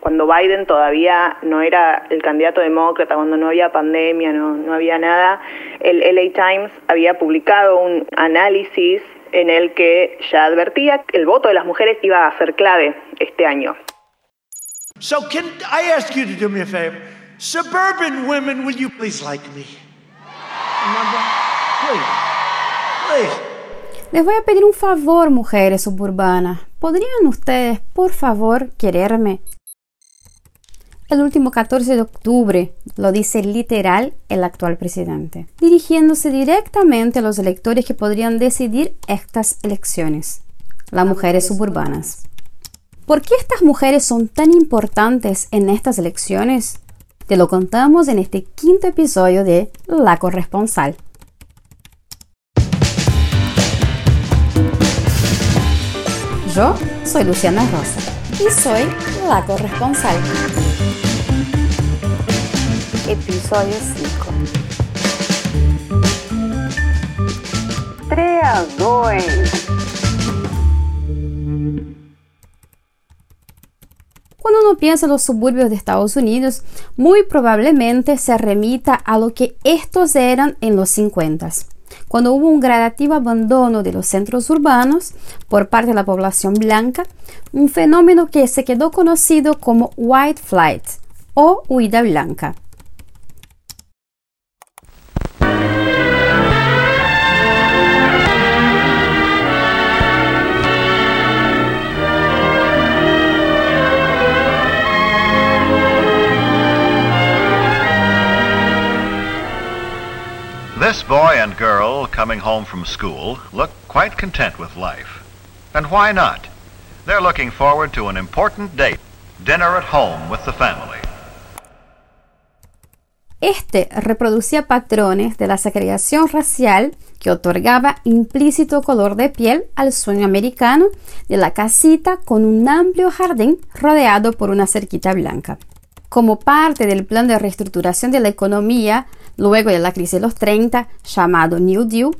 cuando Biden todavía no era el candidato demócrata, cuando no había pandemia, no, no había nada, el LA Times había publicado un análisis en el que ya advertía que el voto de las mujeres iba a ser clave este año. So can I ask you to do me a favor? Suburban women, will you please like me? Remember? Please. Please. Les voy a pedir un favor, mujeres suburbanas. ¿Podrían ustedes, por favor, quererme? El último 14 de octubre lo dice literal el actual presidente, dirigiéndose directamente a los electores que podrían decidir estas elecciones, las mujeres suburbanas. ¿Por qué estas mujeres son tan importantes en estas elecciones? Te lo contamos en este quinto episodio de La Corresponsal. Yo soy Luciana Rosa y soy la corresponsal. Episodio 5. 3 a 2. Cuando uno piensa en los suburbios de Estados Unidos, muy probablemente se remita a lo que estos eran en los 50 cuando hubo un gradativo abandono de los centros urbanos por parte de la población blanca, un fenómeno que se quedó conocido como white flight o huida blanca. And girl coming home from school look quite content with life. And why not? They're looking forward to an important date, dinner at home with the family. Este reproducía patrones de la segregación racial que otorgaba implícito color de piel al sueño americano de la casita con un amplio jardín rodeado por una cerquita blanca. Como parte del plan de reestructuración de la economía luego de la crisis de los 30, llamado New Deal,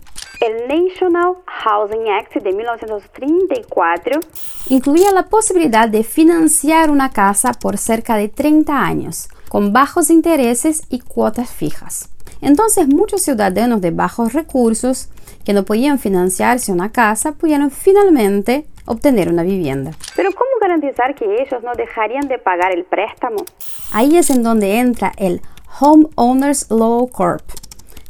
el National Housing Act de 1934 incluía la posibilidad de financiar una casa por cerca de 30 años, con bajos intereses y cuotas fijas. Entonces muchos ciudadanos de bajos recursos que no podían financiarse una casa pudieron finalmente obtener una vivienda. Pero ¿cómo garantizar que ellos no dejarían de pagar el préstamo? Ahí es en donde entra el Homeowners Law Corp,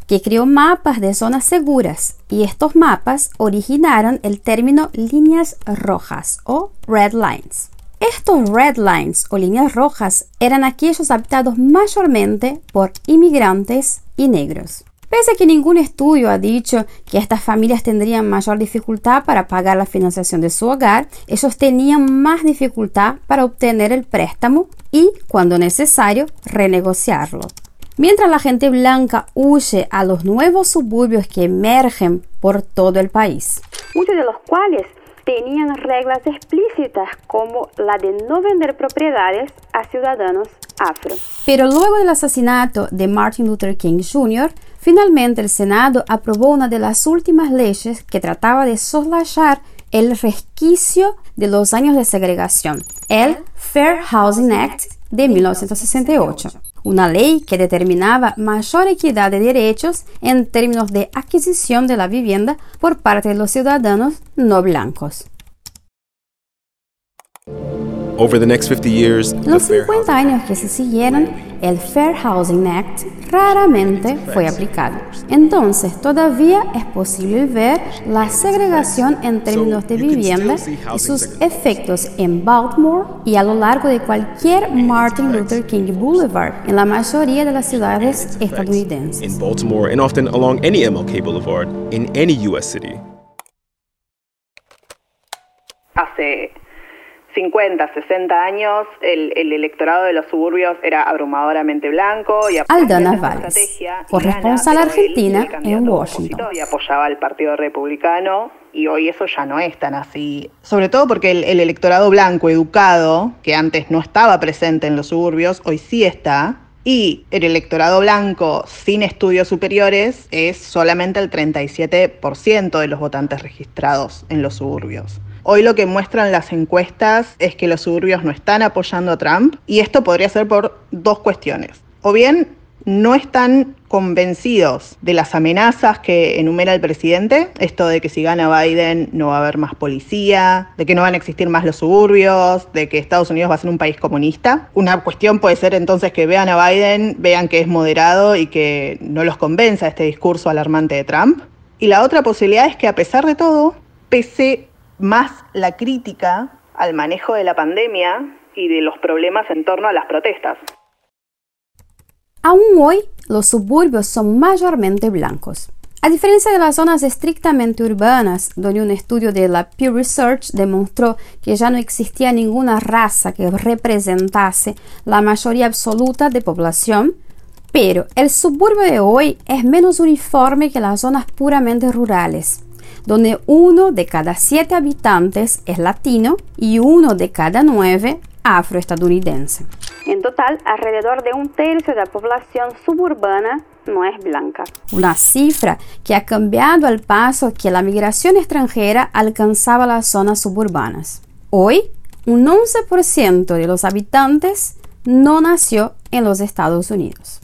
que creó mapas de zonas seguras y estos mapas originaron el término líneas rojas o red lines. Estos red lines o líneas rojas eran aquellos habitados mayormente por inmigrantes y negros. Pese a que ningún estudio ha dicho que estas familias tendrían mayor dificultad para pagar la financiación de su hogar, ellos tenían más dificultad para obtener el préstamo y, cuando necesario, renegociarlo. Mientras la gente blanca huye a los nuevos suburbios que emergen por todo el país, muchos de los cuales tenían reglas explícitas como la de no vender propiedades a ciudadanos afro. Pero luego del asesinato de Martin Luther King Jr., Finalmente, el Senado aprobó una de las últimas leyes que trataba de soslayar el resquicio de los años de segregación, el Fair Housing Act de 1968, una ley que determinaba mayor equidad de derechos en términos de adquisición de la vivienda por parte de los ciudadanos no blancos. En los 50 años que se siguieron, el Fair Housing Act raramente fue aplicado. Entonces, todavía es posible ver la segregación en términos de vivienda y sus efectos en Baltimore y a lo largo de cualquier Martin Luther King Boulevard en la mayoría de las ciudades estadounidenses. Baltimore and often along any MLK Boulevard in any US city. Hace 50, 60 años, el, electorado de los suburbios era abrumadoramente blanco y Aldana Valles, corresponsal argentina en Washington. Y apoyaba al Partido Republicano y hoy eso ya no es tan así. Sobre todo porque el, el electorado blanco educado, que antes no estaba presente en los suburbios, hoy sí está. Y el electorado blanco sin estudios superiores es solamente el 37% de los votantes registrados en los suburbios. Hoy lo que muestran las encuestas es que los suburbios no están apoyando a Trump y esto podría ser por dos cuestiones. O bien no están convencidos de las amenazas que enumera el presidente, esto de que si gana Biden no va a haber más policía, de que no van a existir más los suburbios, de que Estados Unidos va a ser un país comunista. Una cuestión puede ser entonces que vean a Biden, vean que es moderado y que no los convenza este discurso alarmante de Trump. Y la otra posibilidad es que a pesar de todo, pese más la crítica al manejo de la pandemia y de los problemas en torno a las protestas. Aún hoy, los suburbios son mayormente blancos. A diferencia de las zonas estrictamente urbanas, donde un estudio de la Pew Research demostró que ya no existía ninguna raza que representase la mayoría absoluta de población, pero el suburbio de hoy es menos uniforme que las zonas puramente rurales, donde uno de cada siete habitantes es latino y uno de cada nueve afroestadounidense. En total, alrededor de un tercio de la población suburbana no es blanca. Una cifra que ha cambiado al paso que la migración extranjera alcanzaba las zonas suburbanas. Hoy, un 11% de los habitantes no nació en los Estados Unidos.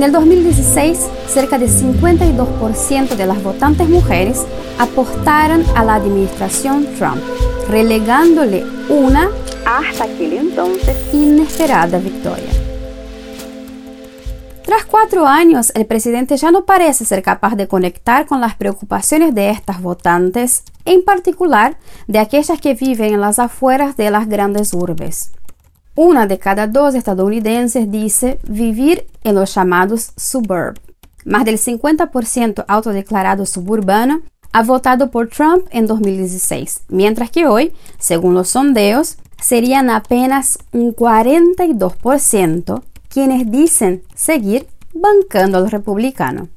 En el 2016, cerca de 52% de las votantes mujeres apostaron a la administración Trump, relegándole una, hasta aquel entonces, inesperada victoria. Tras cuatro años, el presidente ya no parece ser capaz de conectar con las preocupaciones de estas votantes, en particular de aquellas que viven en las afueras de las grandes urbes. Una de cada dos estadounidenses dice vivir en los llamados suburbs. Más del 50% autodeclarado suburbano ha votado por Trump en 2016, mientras que hoy, según los sondeos, serían apenas un 42% quienes dicen seguir bancando al republicano.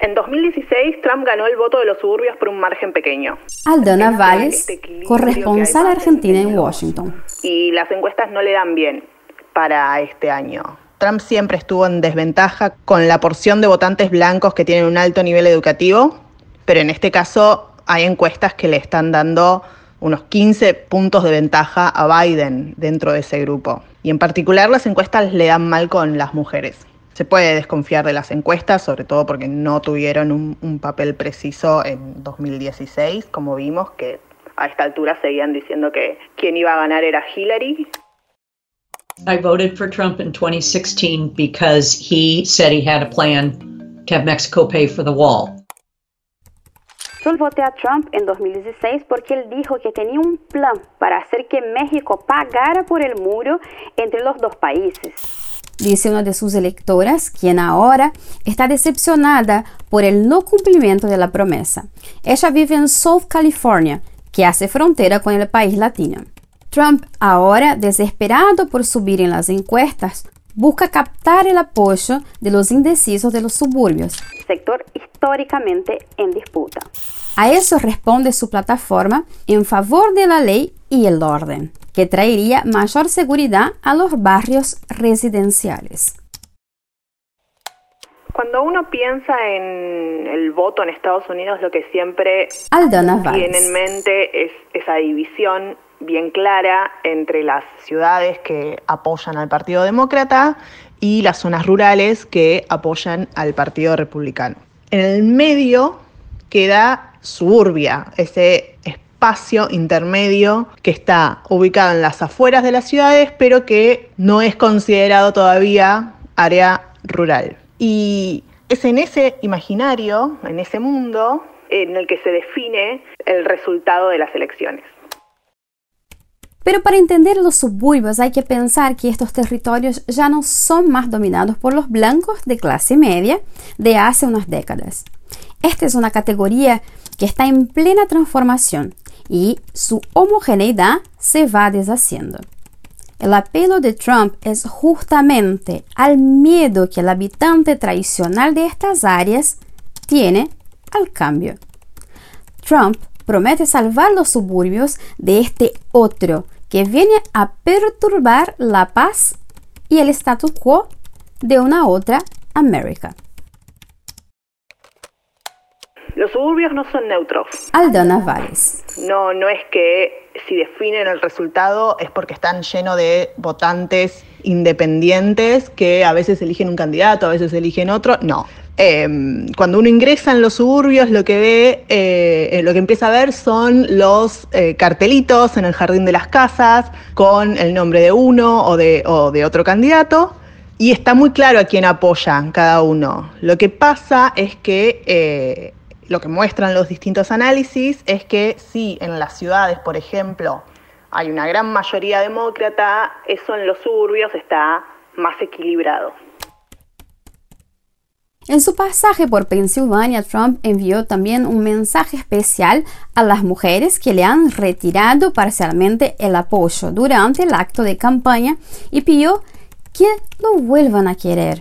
En 2016, Trump ganó el voto de los suburbios por un margen pequeño. Aldona Valles, corresponsal argentina en Washington. Y las encuestas no le dan bien para este año. Trump siempre estuvo en desventaja con la porción de votantes blancos que tienen un alto nivel educativo, pero en este caso hay encuestas que le están dando unos 15 puntos de ventaja a Biden dentro de ese grupo. Y en particular las encuestas le dan mal con las mujeres. Se puede desconfiar de las encuestas, sobre todo porque no tuvieron un, un papel preciso en 2016, como vimos, que a esta altura seguían diciendo que quien iba a ganar era Hillary. I voted for Trump in 2016 because he said he had a plan to have Mexico pay for the wall. Yo voté a Trump en 2016 porque él dijo que tenía un plan para hacer que México pagara por el muro entre los dos países dice una de sus electoras, quien ahora está decepcionada por el no cumplimiento de la promesa. Ella vive en South California, que hace frontera con el país latino. Trump, ahora desesperado por subir en las encuestas, busca captar el apoyo de los indecisos de los suburbios, sector históricamente en disputa. A eso responde su plataforma en favor de la ley y el orden que traería mayor seguridad a los barrios residenciales. Cuando uno piensa en el voto en Estados Unidos, lo que siempre tiene en mente es esa división bien clara entre las ciudades que apoyan al Partido Demócrata y las zonas rurales que apoyan al Partido Republicano. En el medio queda suburbia, ese espacio intermedio que está ubicado en las afueras de las ciudades, pero que no es considerado todavía área rural. Y es en ese imaginario, en ese mundo, en el que se define el resultado de las elecciones. Pero para entender los suburbios hay que pensar que estos territorios ya no son más dominados por los blancos de clase media de hace unas décadas. Esta es una categoría que está en plena transformación y su homogeneidad se va deshaciendo. El apelo de Trump es justamente al miedo que el habitante tradicional de estas áreas tiene al cambio. Trump promete salvar los suburbios de este otro que viene a perturbar la paz y el status quo de una otra América. Los suburbios no son neutros. Aldona Valles. No, no es que si definen el resultado es porque están llenos de votantes independientes que a veces eligen un candidato, a veces eligen otro. No. Em, cuando uno ingresa en los suburbios, lo que ve, eh, eh, lo que empieza a ver son los eh, cartelitos en el jardín de las casas con el nombre de uno o de, otro candidato. Y está muy claro a quién apoya cada uno. Lo que pasa es que lo que muestran los distintos análisis es que si en las ciudades, por ejemplo, hay una gran mayoría demócrata, eso en los suburbios está más equilibrado. En su pasaje por Pensilvania, Trump envió también un mensaje especial a las mujeres que le han retirado parcialmente el apoyo durante el acto de campaña y pidió que lo vuelvan a querer.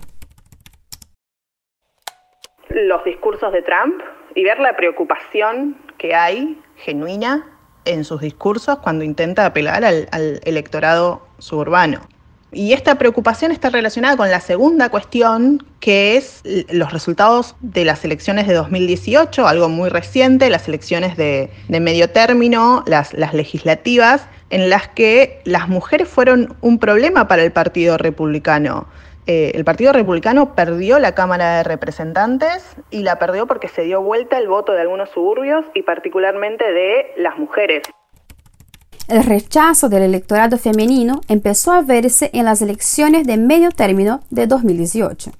Los discursos de Trump y ver la preocupación que hay genuina en sus discursos cuando intenta apelar al, electorado suburbano. Y esta preocupación está relacionada con la segunda cuestión, que es los resultados de las elecciones de 2018, algo muy reciente, las elecciones de, medio término, las, legislativas, en las que las mujeres fueron un problema para el Partido Republicano. Eh, el Partido Republicano perdió la Cámara de Representantes y la perdió porque se dio vuelta el voto de algunos suburbios y particularmente de las mujeres. El rechazo del electorado femenino empezó a verse en las elecciones de medio término de 2018.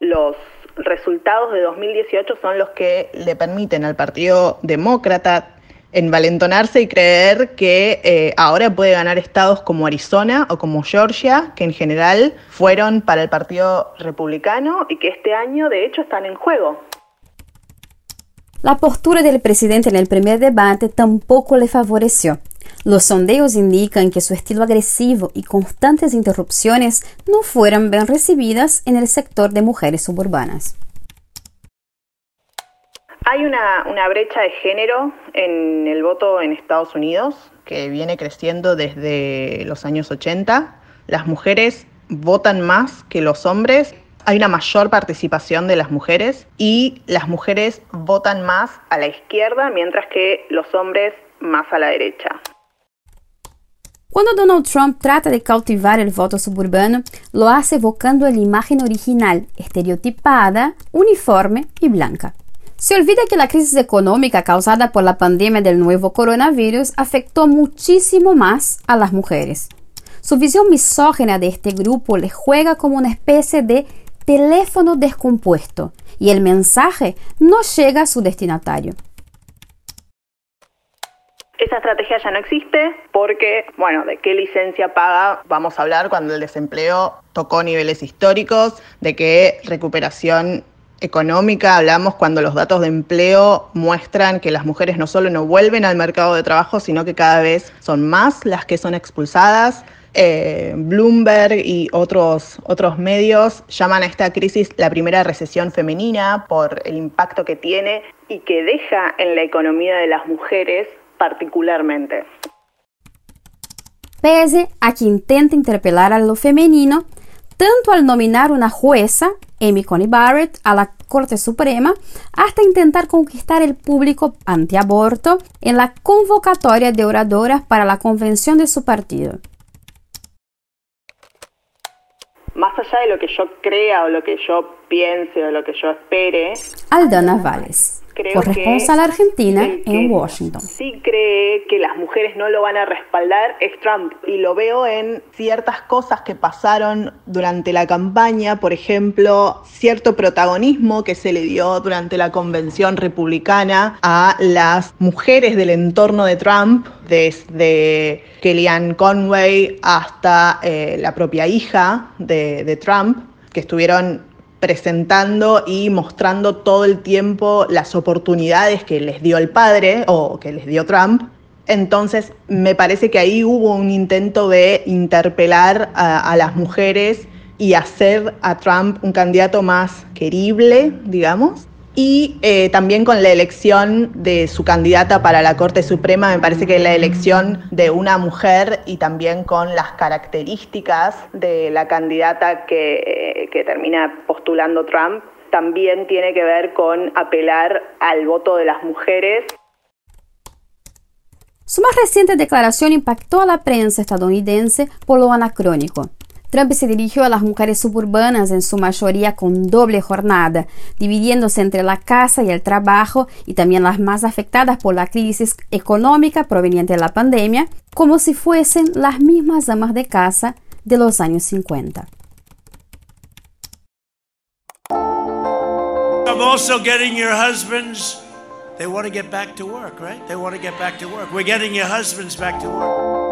Los resultados de 2018 son los que le permiten al Partido Demócrata envalentonarse y creer que eh, ahora puede ganar estados como Arizona o como Georgia, que en general fueron para el Partido Republicano y que este año de hecho están en juego. La postura del presidente en el primer debate tampoco le favoreció. Los sondeos indican que su estilo agresivo y constantes interrupciones no fueron bien recibidas en el sector de mujeres suburbanas. Hay una, una, brecha de género en el voto en Estados Unidos que viene creciendo desde los años 80. Las mujeres votan más que los hombres hay una mayor participación de las mujeres y las mujeres votan más a la izquierda, mientras que los hombres más a la derecha. Cuando Donald Trump trata de cautivar el voto suburbano, lo hace evocando la imagen original, estereotipada, uniforme y blanca. Se olvida que la crisis económica causada por la pandemia del nuevo coronavirus afectó muchísimo más a las mujeres. Su visión misógena de este grupo le juega como una especie de teléfono descompuesto y el mensaje no llega a su destinatario. Esa estrategia ya no existe porque, bueno, ¿de qué licencia paga? Vamos a hablar cuando el desempleo tocó niveles históricos, de qué recuperación económica hablamos cuando los datos de empleo muestran que las mujeres no solo no vuelven al mercado de trabajo, sino que cada vez son más las que son expulsadas. Eh, Bloomberg y otros, otros medios llaman a esta crisis la primera recesión femenina por el impacto que tiene y que deja en la economía de las mujeres particularmente. Pese a que intenta interpelar a lo femenino, tanto al nominar una jueza, Amy Coney Barrett, a la Corte Suprema, hasta intentar conquistar el público antiaborto en la convocatoria de oradoras para la convención de su partido. Más allá de lo que yo crea o lo que yo piense o lo que yo espere. Aldona Valles. Corresponsal argentina en Washington. Sí cree que las mujeres no lo van a respaldar es Trump y lo veo en ciertas cosas que pasaron durante la campaña, por ejemplo, cierto protagonismo que se le dio durante la convención republicana a las mujeres del entorno de Trump, desde Kellyanne Conway hasta eh, la propia hija de, de Trump, que estuvieron presentando y mostrando todo el tiempo las oportunidades que les dio el padre o que les dio Trump. Entonces, me parece que ahí hubo un intento de interpelar a, a las mujeres y hacer a Trump un candidato más querible, digamos. Y eh, también con la elección de su candidata para la Corte Suprema, me parece que la elección de una mujer y también con las características de la candidata que, que termina postulando Trump, también tiene que ver con apelar al voto de las mujeres. Su más reciente declaración impactó a la prensa estadounidense por lo anacrónico. Trump se dirigió a las mujeres suburbanas en su mayoría con doble jornada, dividiéndose entre la casa y el trabajo y también las más afectadas por la crisis económica proveniente de la pandemia, como si fuesen las mismas amas de casa de los años 50. I'm also getting your husbands. They want to get back to work, right? They want to get back to work. We're getting your husbands back to work.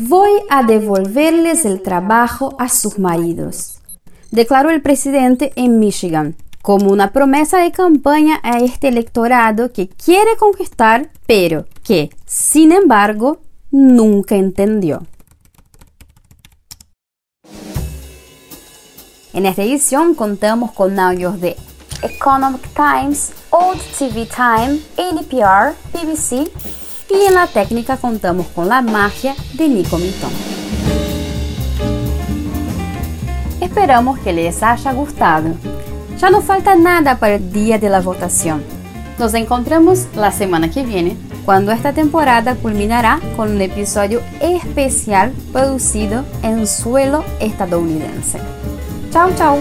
Voy a devolverles el trabajo a sus maridos, declaró el presidente en Michigan, como una promesa de campaña a este electorado que quiere conquistar, pero que, sin embargo, nunca entendió. En esta edición contamos con audios de Economic Times, Old TV Time, NPR, BBC y en la técnica contamos con la magia de Nico Mitton. Esperamos que les haya gustado. Ya no falta nada para el día de la votación. Nos encontramos la semana que viene, cuando esta temporada culminará con un episodio especial producido en suelo estadounidense. Chao, chao.